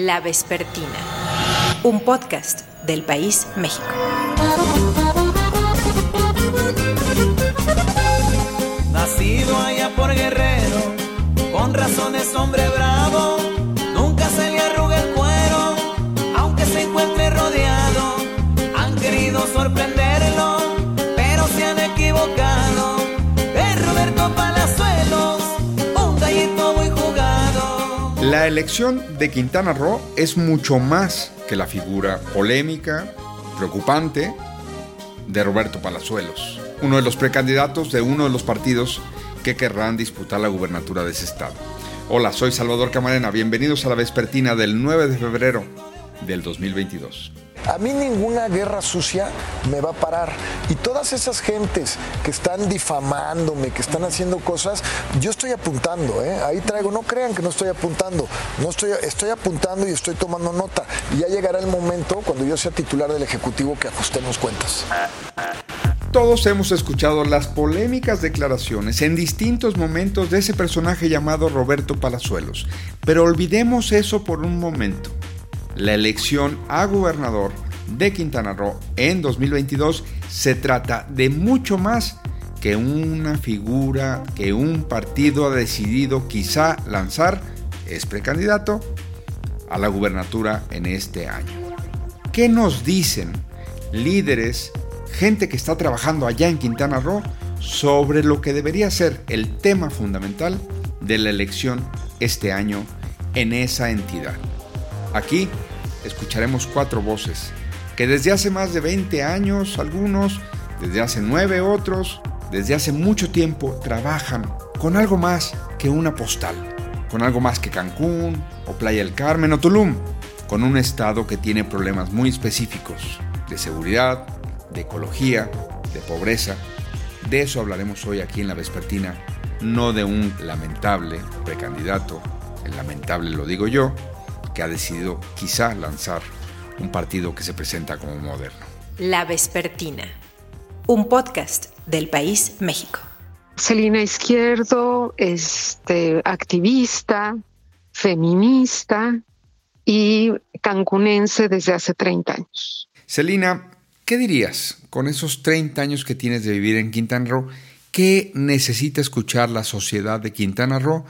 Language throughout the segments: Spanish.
La Vespertina, un podcast del País México. Nacido allá por Guerrero, con razones hombre elección de Quintana Roo es mucho más que la figura polémica, preocupante de Roberto Palazuelos, uno de los precandidatos de uno de los partidos que querrán disputar la gubernatura de ese estado. Hola, soy Salvador Camarena, bienvenidos a la vespertina del 9 de febrero del 2022. A mí ninguna guerra sucia me va a parar. Y todas esas gentes que están difamándome, que están haciendo cosas, yo estoy apuntando, ¿eh? ahí traigo, no crean que no estoy apuntando, no estoy, estoy apuntando y estoy tomando nota. Y ya llegará el momento, cuando yo sea titular del Ejecutivo, que ajustemos cuentas. Todos hemos escuchado las polémicas declaraciones en distintos momentos de ese personaje llamado Roberto Palazuelos, pero olvidemos eso por un momento. La elección a gobernador de Quintana Roo en 2022 se trata de mucho más que una figura que un partido ha decidido quizá lanzar, es precandidato, a la gubernatura en este año. ¿Qué nos dicen líderes gente que está trabajando allá en Quintana Roo sobre lo que debería ser el tema fundamental de la elección este año en esa entidad. Aquí escucharemos cuatro voces que desde hace más de 20 años algunos, desde hace 9 otros, desde hace mucho tiempo trabajan con algo más que una postal, con algo más que Cancún o Playa del Carmen o Tulum, con un estado que tiene problemas muy específicos de seguridad, de ecología, de pobreza. De eso hablaremos hoy aquí en la Vespertina, no de un lamentable precandidato, el lamentable lo digo yo, que ha decidido quizá lanzar un partido que se presenta como moderno. La Vespertina, un podcast del País México. Celina Izquierdo, este, activista, feminista y cancunense desde hace 30 años. Celina, ¿Qué dirías con esos 30 años que tienes de vivir en Quintana Roo? ¿Qué necesita escuchar la sociedad de Quintana Roo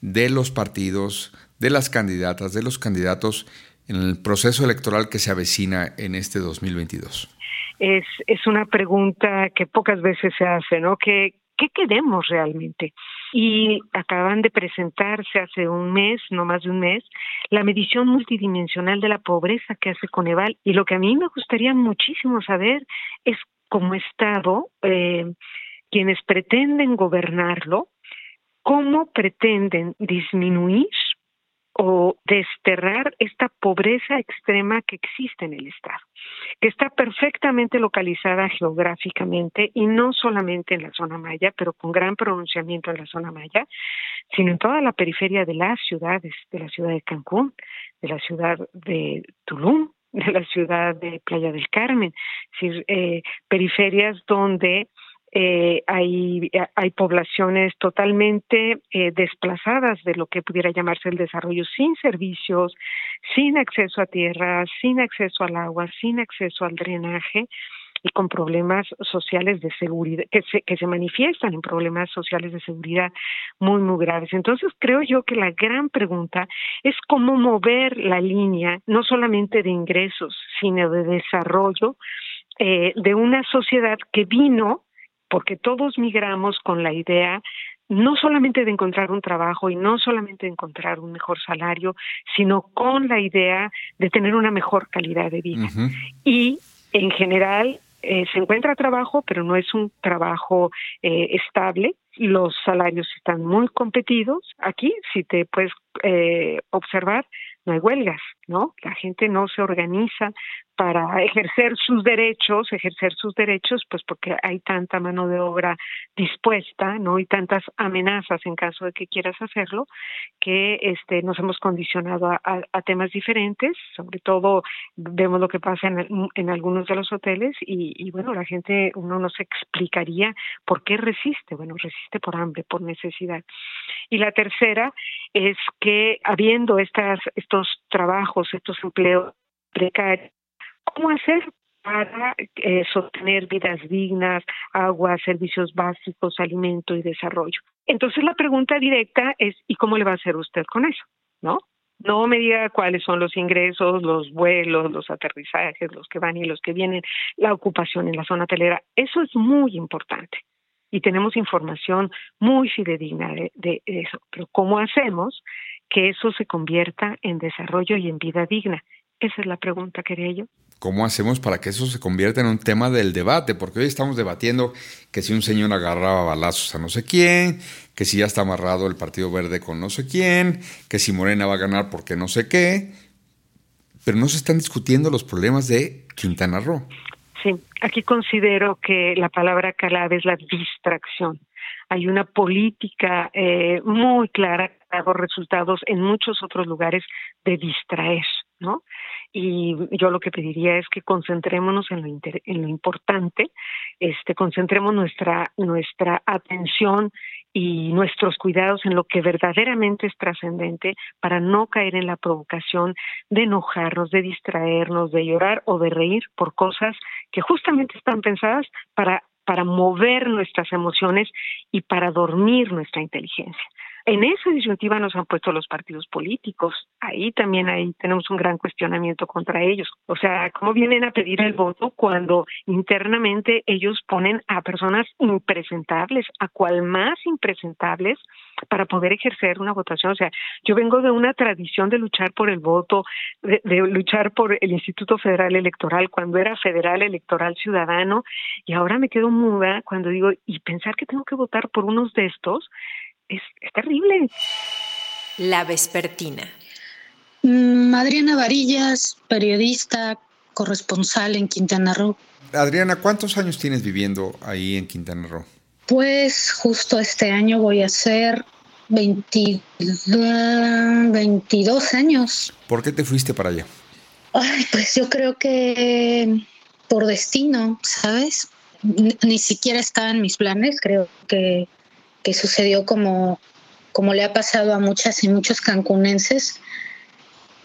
de los partidos, de las candidatas, de los candidatos en el proceso electoral que se avecina en este 2022? Es, es una pregunta que pocas veces se hace, ¿no? ¿Qué, qué queremos realmente? y acaban de presentarse hace un mes, no más de un mes, la medición multidimensional de la pobreza que hace Coneval. Y lo que a mí me gustaría muchísimo saber es como Estado, eh, quienes pretenden gobernarlo, cómo pretenden disminuir o desterrar esta pobreza extrema que existe en el Estado, que está perfectamente localizada geográficamente y no solamente en la zona maya, pero con gran pronunciamiento en la zona maya, sino en toda la periferia de las ciudades, de la ciudad de Cancún, de la ciudad de Tulum, de la ciudad de Playa del Carmen, eh, periferias donde eh, hay, hay poblaciones totalmente eh, desplazadas de lo que pudiera llamarse el desarrollo, sin servicios, sin acceso a tierra, sin acceso al agua, sin acceso al drenaje y con problemas sociales de seguridad, que se, que se manifiestan en problemas sociales de seguridad muy, muy graves. Entonces, creo yo que la gran pregunta es cómo mover la línea, no solamente de ingresos, sino de desarrollo eh, de una sociedad que vino porque todos migramos con la idea no solamente de encontrar un trabajo y no solamente de encontrar un mejor salario, sino con la idea de tener una mejor calidad de vida. Y en general eh, se encuentra trabajo, pero no es un trabajo eh, estable. Los salarios están muy competidos. Aquí, si te puedes eh, observar, no hay huelgas, ¿no? La gente no se organiza para ejercer sus derechos, ejercer sus derechos, pues porque hay tanta mano de obra dispuesta, ¿no? Y tantas amenazas en caso de que quieras hacerlo, que este nos hemos condicionado a, a, temas diferentes, sobre todo vemos lo que pasa en, en algunos de los hoteles y, y bueno, la gente, uno no se explicaría por qué resiste, bueno, resiste por hambre, por necesidad. Y la tercera es que habiendo estas, estos trabajos, estos empleos precarios, ¿cómo hacer para eh, sostener vidas dignas, agua, servicios básicos, alimento y desarrollo. Entonces la pregunta directa es ¿y cómo le va a hacer usted con eso? ¿No? No me diga cuáles son los ingresos, los vuelos, los aterrizajes, los que van y los que vienen, la ocupación en la zona hotelera. Eso es muy importante y tenemos información muy fidedigna de, de, eso. Pero ¿cómo hacemos que eso se convierta en desarrollo y en vida digna? Esa es la pregunta, quería yo. ¿Cómo hacemos para que eso se convierta en un tema del debate? Porque hoy estamos debatiendo que si un señor agarraba balazos a no sé quién, que si ya está amarrado el Partido Verde con no sé quién, que si Morena va a ganar porque no sé qué, pero no se están discutiendo los problemas de Quintana Roo. Sí, aquí considero que la palabra clave es la distracción. Hay una política eh, muy clara que ha dado resultados en muchos otros lugares de distraer, ¿no? Y yo lo que pediría es que concentrémonos en lo, en lo importante, este, concentremos nuestra, nuestra atención y nuestros cuidados en lo que verdaderamente es trascendente para no caer en la provocación de enojarnos, de distraernos, de llorar o de reír por cosas que justamente están pensadas para para mover nuestras emociones y para dormir nuestra inteligencia. En esa disyuntiva nos han puesto los partidos políticos. Ahí también ahí tenemos un gran cuestionamiento contra ellos. O sea, ¿cómo vienen a pedir el voto cuando internamente ellos ponen a personas impresentables, a cual más impresentables, para poder ejercer una votación? O sea, yo vengo de una tradición de luchar por el voto, de, de luchar por el Instituto Federal Electoral cuando era Federal Electoral Ciudadano, y ahora me quedo muda cuando digo, y pensar que tengo que votar por unos de estos, es, terrible. La vespertina. Mm, Adriana Varillas, periodista, corresponsal en Quintana Roo. Adriana, ¿cuántos años tienes viviendo ahí en Quintana Roo? Pues justo este año voy a ser 22 años. ¿Por qué te fuiste para allá? Ay, pues yo creo que por destino, ¿sabes? Ni siquiera estaba en mis planes, creo que que sucedió como, como le ha pasado a muchas y muchos cancunenses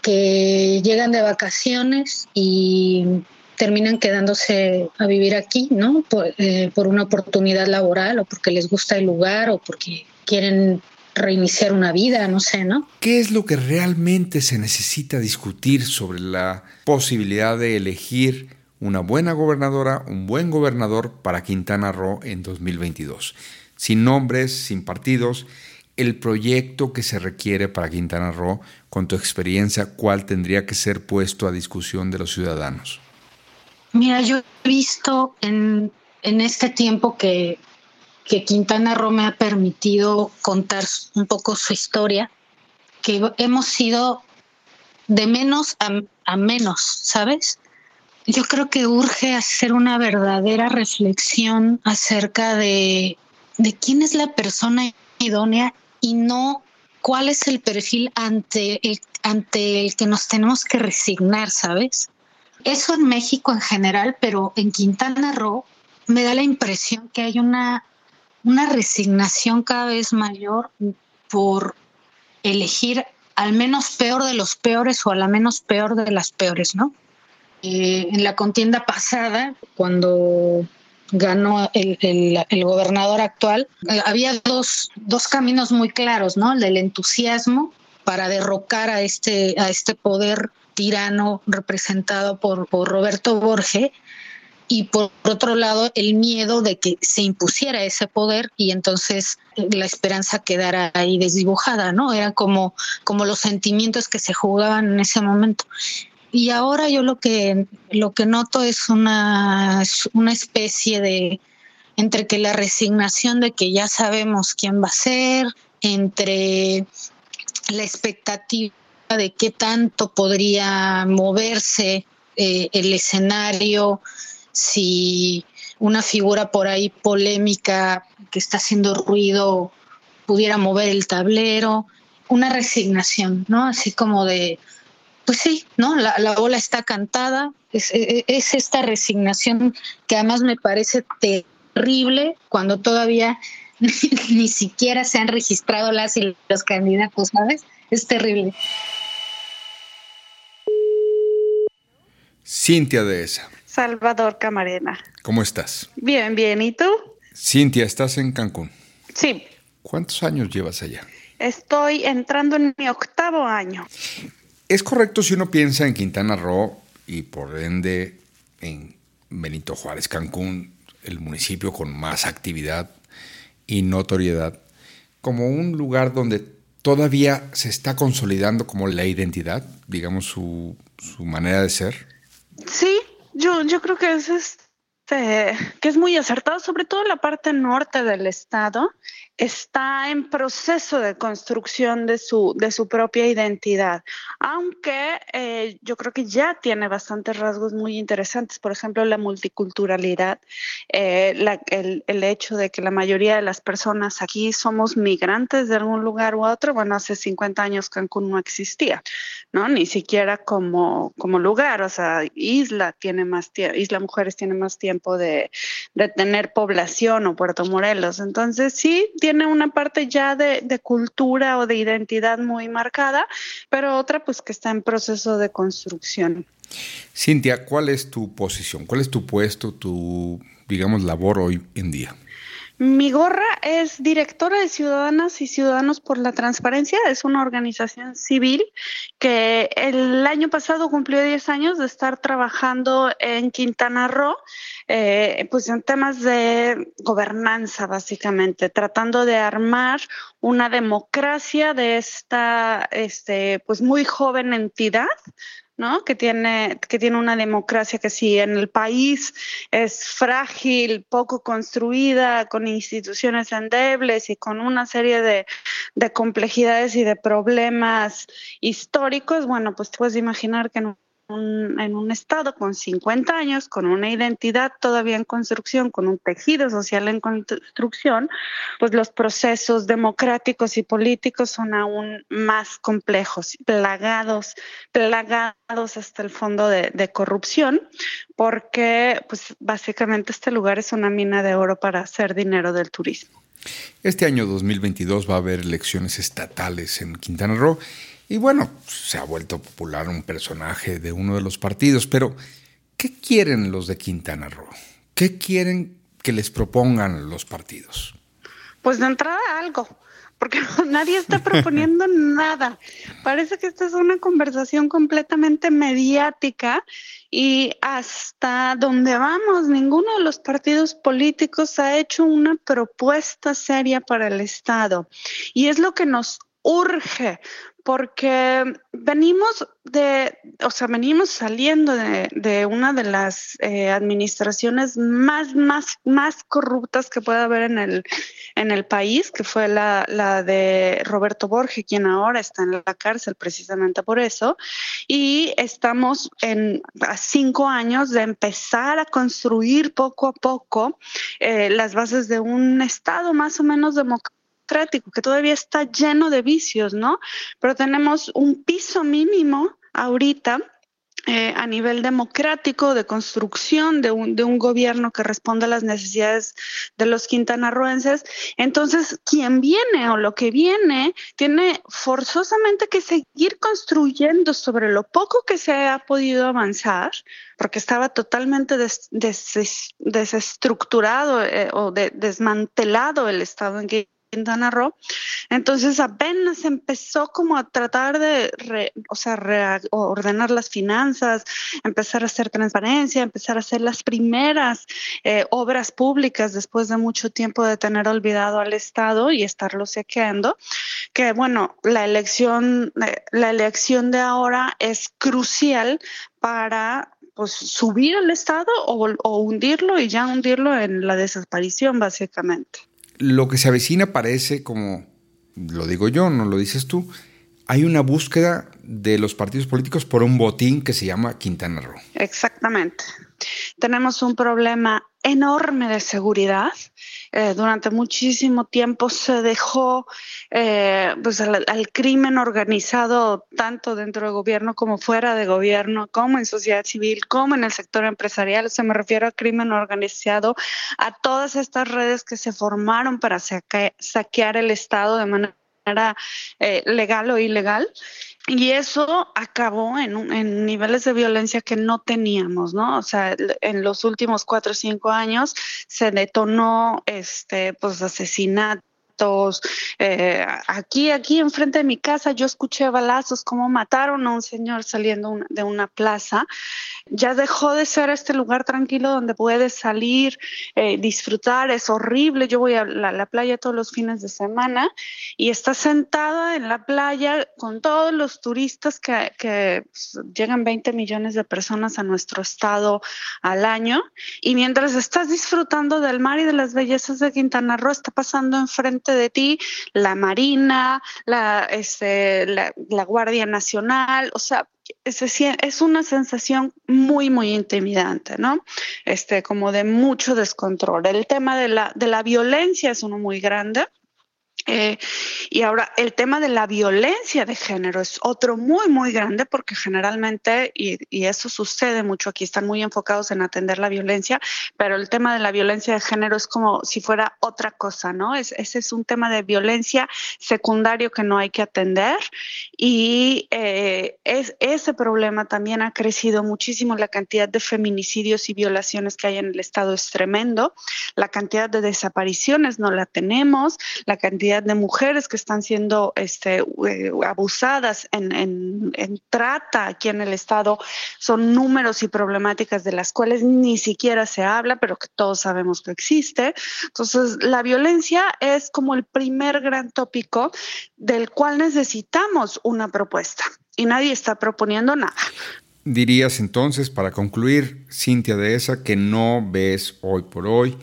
que llegan de vacaciones y terminan quedándose a vivir aquí, ¿no? Por, eh, por, una oportunidad laboral o porque les gusta el lugar o porque quieren reiniciar una vida, no sé, ¿no? ¿Qué es lo que realmente se necesita discutir sobre la posibilidad de elegir una buena gobernadora, un buen gobernador para Quintana Roo en 2022? Sin nombres, sin partidos, el proyecto que se requiere para Quintana Roo, con tu experiencia, cuál tendría que ser puesto a discusión de los ciudadanos. Mira, yo he visto en, en este tiempo que, que Quintana Roo me ha permitido contar un poco su historia, que hemos sido de menos a, a menos, ¿sabes? Yo creo que urge hacer una verdadera reflexión acerca de de quién es la persona idónea y no cuál es el perfil ante el, ante el que nos tenemos que resignar, ¿sabes? Eso en México en general, pero en Quintana Roo me da la impresión que hay una, una resignación cada vez mayor por elegir al menos peor de los peores o a la menos peor de las peores, ¿no? Eh, en la contienda pasada, cuando ganó el, el, gobernador actual, eh, había dos, dos caminos muy claros, ¿no? El del entusiasmo para derrocar a este, a este poder tirano representado por, por Roberto Borge y por otro lado el miedo de que se impusiera ese poder y entonces eh, la esperanza quedara ahí desdibujada, ¿no? Eran como, como los sentimientos que se jugaban en ese momento. Y ahora yo lo que, lo que noto es una, una especie de, entre que la resignación de que ya sabemos quién va a ser, entre la expectativa de qué tanto podría moverse eh, el escenario, si una figura por ahí polémica que está haciendo ruido pudiera mover el tablero, una resignación, ¿no? Así como de, pues sí, ¿no? La, la ola está cantada, es, es, esta resignación que además me parece terrible cuando todavía ni, siquiera se han registrado las y los candidatos, ¿sabes? Es terrible. Cintia de esa. Salvador Camarena. ¿Cómo estás? Bien, bien. ¿Y tú? Cintia, ¿estás en Cancún? Sí. ¿Cuántos años llevas allá? Estoy entrando en mi octavo año. ¿Es correcto si uno piensa en Quintana Roo y por ende en Benito Juárez, Cancún, el municipio con más actividad y notoriedad, como un lugar donde todavía se está consolidando como la identidad, digamos, su, su manera de ser? Sí, yo, yo creo que es este, que es muy acertado, sobre todo la parte norte del estado, está en proceso de construcción de su, de su propia identidad, aunque eh, yo creo que ya tiene bastantes rasgos muy interesantes, por ejemplo, la multiculturalidad, eh, el, el, hecho de que la mayoría de las personas aquí somos migrantes de algún lugar u otro, bueno, hace 50 años Cancún no existía, ¿no? Ni siquiera como, como lugar, o sea, Isla tiene más Isla Mujeres tiene más tiempo de, de tener población o Puerto Morelos, entonces sí, tiene una parte ya de, cultura o de identidad muy marcada, pero otra pues que está en proceso de construcción. Cintia, ¿cuál es tu posición? ¿Cuál es tu puesto, tu, digamos, labor hoy en día? Mi gorra es directora de Ciudadanas y Ciudadanos por la Transparencia. Es una organización civil que el año pasado cumplió 10 años de estar trabajando en Quintana Roo, eh, pues en temas de gobernanza, básicamente, tratando de armar una democracia de esta, este, pues muy joven entidad ¿no? Que tiene, que tiene una democracia que si en el país es frágil, poco construida, con instituciones endebles y con una serie de, de complejidades y de problemas históricos, bueno, pues te puedes imaginar que no en un estado con 50 años, con una identidad todavía en construcción, con un tejido social en construcción, pues los procesos democráticos y políticos son aún más complejos, plagados, plagados hasta el fondo de, de corrupción, porque pues básicamente este lugar es una mina de oro para hacer dinero del turismo. Este año 2022 va a haber elecciones estatales en Quintana Roo y bueno, se ha vuelto popular un personaje de uno de los partidos, pero ¿qué quieren los de Quintana Roo? ¿Qué quieren que les propongan los partidos? Pues de entrada algo, porque nadie está proponiendo nada. Parece que esta es una conversación completamente mediática y hasta donde vamos, ninguno de los partidos políticos ha hecho una propuesta seria para el Estado. Y es lo que nos urge, porque venimos de, o sea, venimos saliendo de, una de las eh, administraciones más, más, más corruptas que puede haber en el, en el país, que fue la, de Roberto Borges, quien ahora está en la cárcel precisamente por eso. Y estamos en, a cinco años de empezar a construir poco a poco eh, las bases de un Estado más o menos democrático que todavía está lleno de vicios, ¿no? Pero tenemos un piso mínimo ahorita eh, a nivel democrático, de construcción de un, de un, gobierno que responda a las necesidades de los quintanarroenses. Entonces, quien viene o lo que viene tiene forzosamente que seguir construyendo sobre lo poco que se ha podido avanzar, porque estaba totalmente desestructurado eh, o desmantelado el estado en que Quintana. Entonces apenas empezó como a tratar de, o sea, ordenar las finanzas, empezar a hacer transparencia, empezar a hacer las primeras eh, obras públicas después de mucho tiempo de tener olvidado al Estado y estarlo saqueando. Que bueno, la elección, eh, la elección de ahora es crucial para pues subir al Estado o hundirlo y ya hundirlo en la desaparición básicamente lo que se avecina parece como, lo digo yo, no lo dices tú, hay una búsqueda de los partidos políticos por un botín que se llama Quintana Roo. Exactamente. Tenemos un problema enorme de seguridad. Eh, durante muchísimo tiempo se dejó eh, pues al, crimen organizado tanto dentro del gobierno como fuera de gobierno, como en sociedad civil, como en el sector empresarial. Se me refiero a crimen organizado, a todas estas redes que se formaron para saquear el Estado de manera eh, legal o ilegal. Y eso acabó en, en, niveles de violencia que no teníamos, ¿no? O sea, en los últimos cuatro o cinco años se detonó este, pues, eh, aquí, aquí enfrente de mi casa, yo escuché balazos, como mataron a un señor saliendo de una plaza. Ya dejó de ser este lugar tranquilo donde puedes salir, eh, disfrutar. Es horrible. Yo voy a la, playa todos los fines de semana y está sentada en la playa con todos los turistas que, que pues, llegan 20 millones de personas a nuestro estado al año. Y mientras estás disfrutando del mar y de las bellezas de Quintana Roo, está pasando enfrente de ti la Marina, la, este, la, Guardia Nacional, o sea, es, una sensación muy, muy intimidante, ¿no? Este, como de mucho descontrol. El tema de la, de la violencia es uno muy grande. Eh, y ahora el tema de la violencia de género es otro muy, muy grande porque generalmente, y, eso sucede mucho aquí, están muy enfocados en atender la violencia, pero el tema de la violencia de género es como si fuera otra cosa, ¿no? Es, ese es un tema de violencia secundario que no hay que atender y eh, es, ese problema también ha crecido muchísimo. La cantidad de feminicidios y violaciones que hay en el Estado es tremendo, la cantidad de desapariciones no la tenemos, la cantidad de mujeres que están siendo este, eh, abusadas en, en, trata aquí en el Estado son números y problemáticas de las cuales ni siquiera se habla, pero que todos sabemos que existe. Entonces, la violencia es como el primer gran tópico del cual necesitamos una propuesta y nadie está proponiendo nada. Dirías entonces, para concluir, Cintia de esa, que no ves hoy por hoy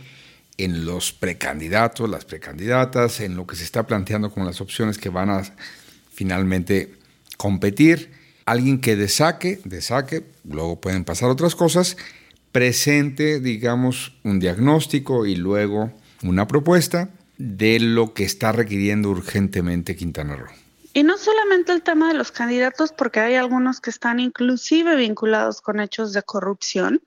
en los precandidatos, las precandidatas, en lo que se está planteando como las opciones que van a finalmente competir. Alguien que desaque, desaque, luego pueden pasar otras cosas, presente, digamos, un diagnóstico y luego una propuesta de lo que está requiriendo urgentemente Quintana Roo. Y no solamente el tema de los candidatos, porque hay algunos que están inclusive vinculados con hechos de corrupción,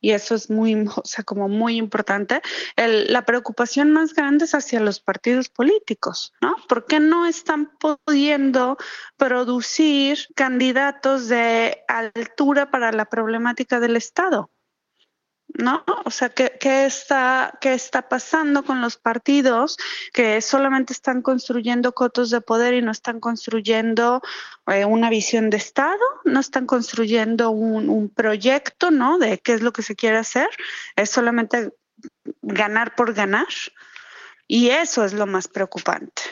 y eso es muy, o sea, como muy importante. la preocupación más grande es hacia los partidos políticos, ¿no? ¿Por qué no están pudiendo producir candidatos de altura para la problemática del Estado? ¿No? O sea, ¿qué, está, ¿qué está pasando con los partidos que solamente están construyendo cotos de poder y no están construyendo eh, una visión de Estado, no están construyendo un, un, proyecto, ¿no? De qué es lo que se quiere hacer, es solamente ganar por ganar. Y eso es lo más preocupante.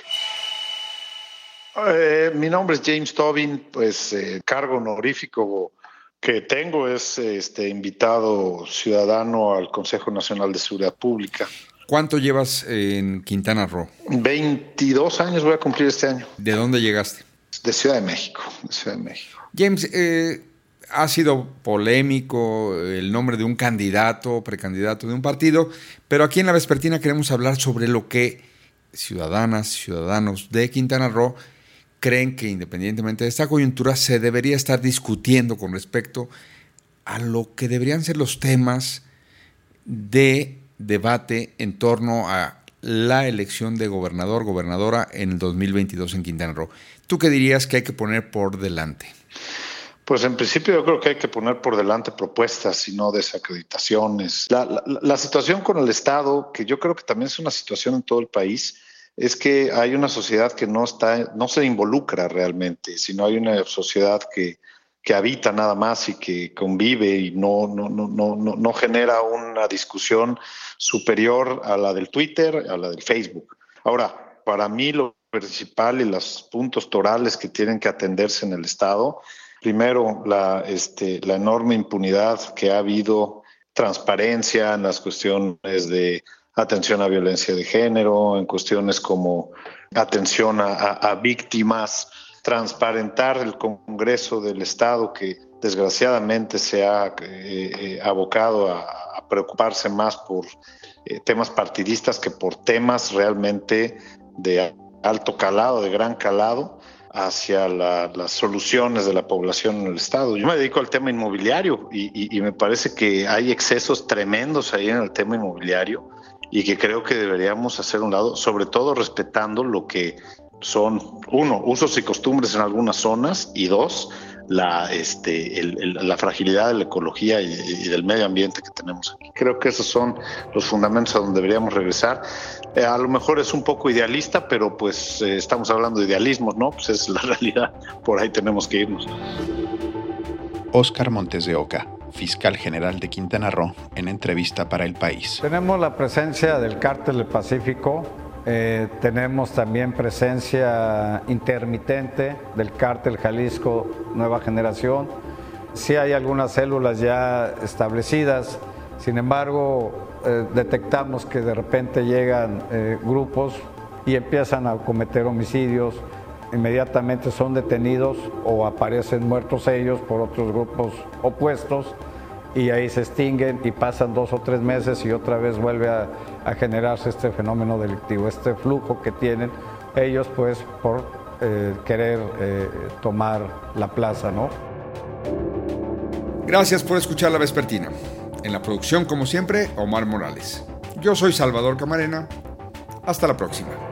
Eh, mi nombre es James Tobin, pues eh, cargo honorífico que tengo es este invitado ciudadano al Consejo Nacional de Seguridad Pública. ¿Cuánto llevas en Quintana Roo? 22 años voy a cumplir este año. ¿De dónde llegaste? De Ciudad de México. De Ciudad de México. James, eh, ha sido polémico el nombre de un candidato, precandidato de un partido, pero aquí en la Vespertina queremos hablar sobre lo que ciudadanas, ciudadanos de Quintana Roo creen que independientemente de esta coyuntura se debería estar discutiendo con respecto a lo que deberían ser los temas de debate en torno a la elección de gobernador, gobernadora en el 2022 en Quintana Roo. ¿Tú qué dirías que hay que poner por delante? Pues en principio yo creo que hay que poner por delante propuestas y no desacreditaciones. La, la situación con el Estado, que yo creo que también es una situación en todo el país, es que hay una sociedad que no está, no se involucra realmente, sino hay una sociedad que, que habita nada más y que convive y no, no, no, no, no genera una discusión superior a la del Twitter, a la del Facebook. Ahora, para mí lo principal y los puntos torales que tienen que atenderse en el Estado, primero la, este, la enorme impunidad que ha habido, transparencia en las cuestiones de atención a violencia de género, en cuestiones como atención a, víctimas, transparentar el Congreso del Estado que desgraciadamente se ha eh, eh, abocado a, preocuparse más por eh, temas partidistas que por temas realmente de alto calado, de gran calado hacia las soluciones de la población en el Estado. Yo me dedico al tema inmobiliario y, me parece que hay excesos tremendos ahí en el tema inmobiliario y que creo que deberíamos hacer un lado, sobre todo respetando lo que son, uno, usos y costumbres en algunas zonas y dos, la, este, la fragilidad de la ecología y, del medio ambiente que tenemos aquí. Creo que esos son los fundamentos a donde deberíamos regresar. Eh, a lo mejor es un poco idealista, pero pues eh, estamos hablando de idealismos, ¿no? Pues es la realidad, por ahí tenemos que irnos. Oscar Montes de Oca, fiscal general de Quintana Roo, en entrevista para El País. Tenemos la presencia del Cártel del Pacífico eh, tenemos también presencia intermitente del cártel Jalisco Nueva Generación. Sí hay algunas células ya establecidas, sin embargo eh, detectamos que de repente llegan eh, grupos y empiezan a cometer homicidios, inmediatamente son detenidos o aparecen muertos ellos por otros grupos opuestos y ahí se extinguen y pasan dos o tres meses y otra vez vuelve a, generarse este fenómeno delictivo, este flujo que tienen ellos pues por eh, querer eh, tomar la plaza, ¿no? Gracias por escuchar La Vespertina. En la producción, como siempre, Omar Morales. Yo soy Salvador Camarena. Hasta la próxima.